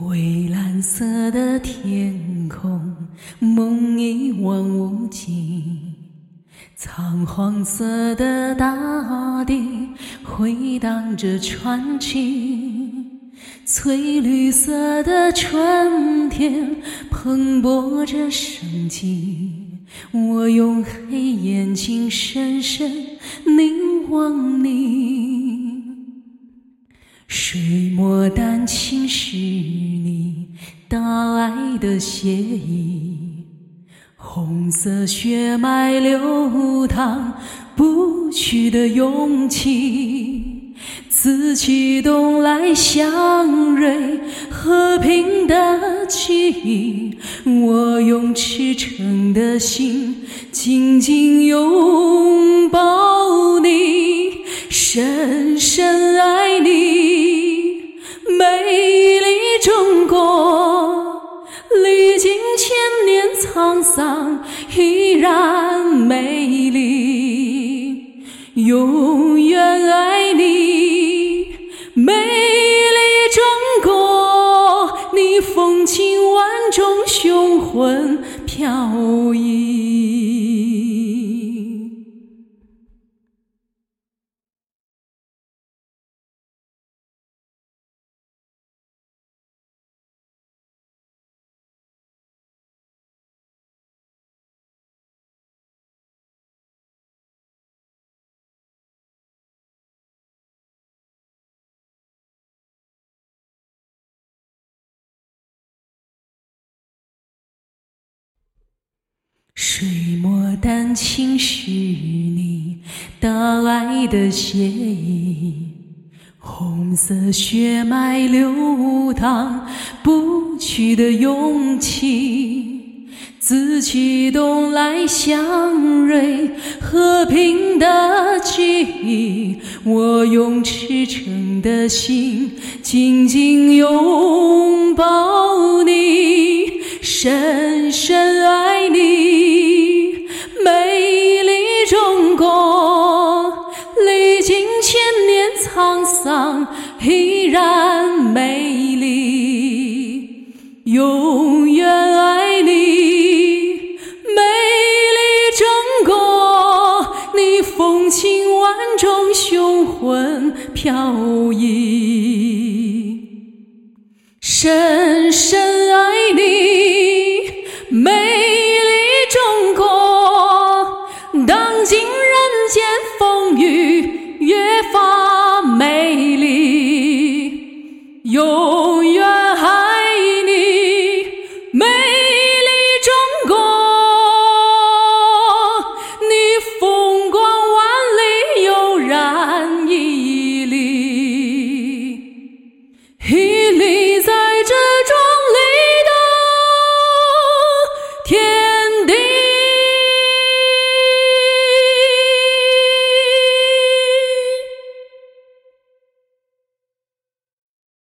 蔚蓝色的天空，梦一望无际；苍黄色的大地，回荡着传奇；翠绿色的春天，蓬勃着生机。我用黑眼睛深深凝望你，水墨丹青是你大爱的写意，红色血脉流淌不屈的勇气，紫气东来祥瑞和平的记忆。我用赤诚的心紧紧拥抱你，深经千年沧桑依然美丽，永远爱你，美丽中国，你风情万种。雄浑飘逸。水墨丹青是你大爱的写意，红色血脉流淌不屈的勇气，紫气东来祥瑞和平的记忆。我用赤诚的心紧紧拥抱你，深深爱沧桑依然美丽，永远爱你，美丽中国，你风情万种，雄浑飘逸，深深爱你。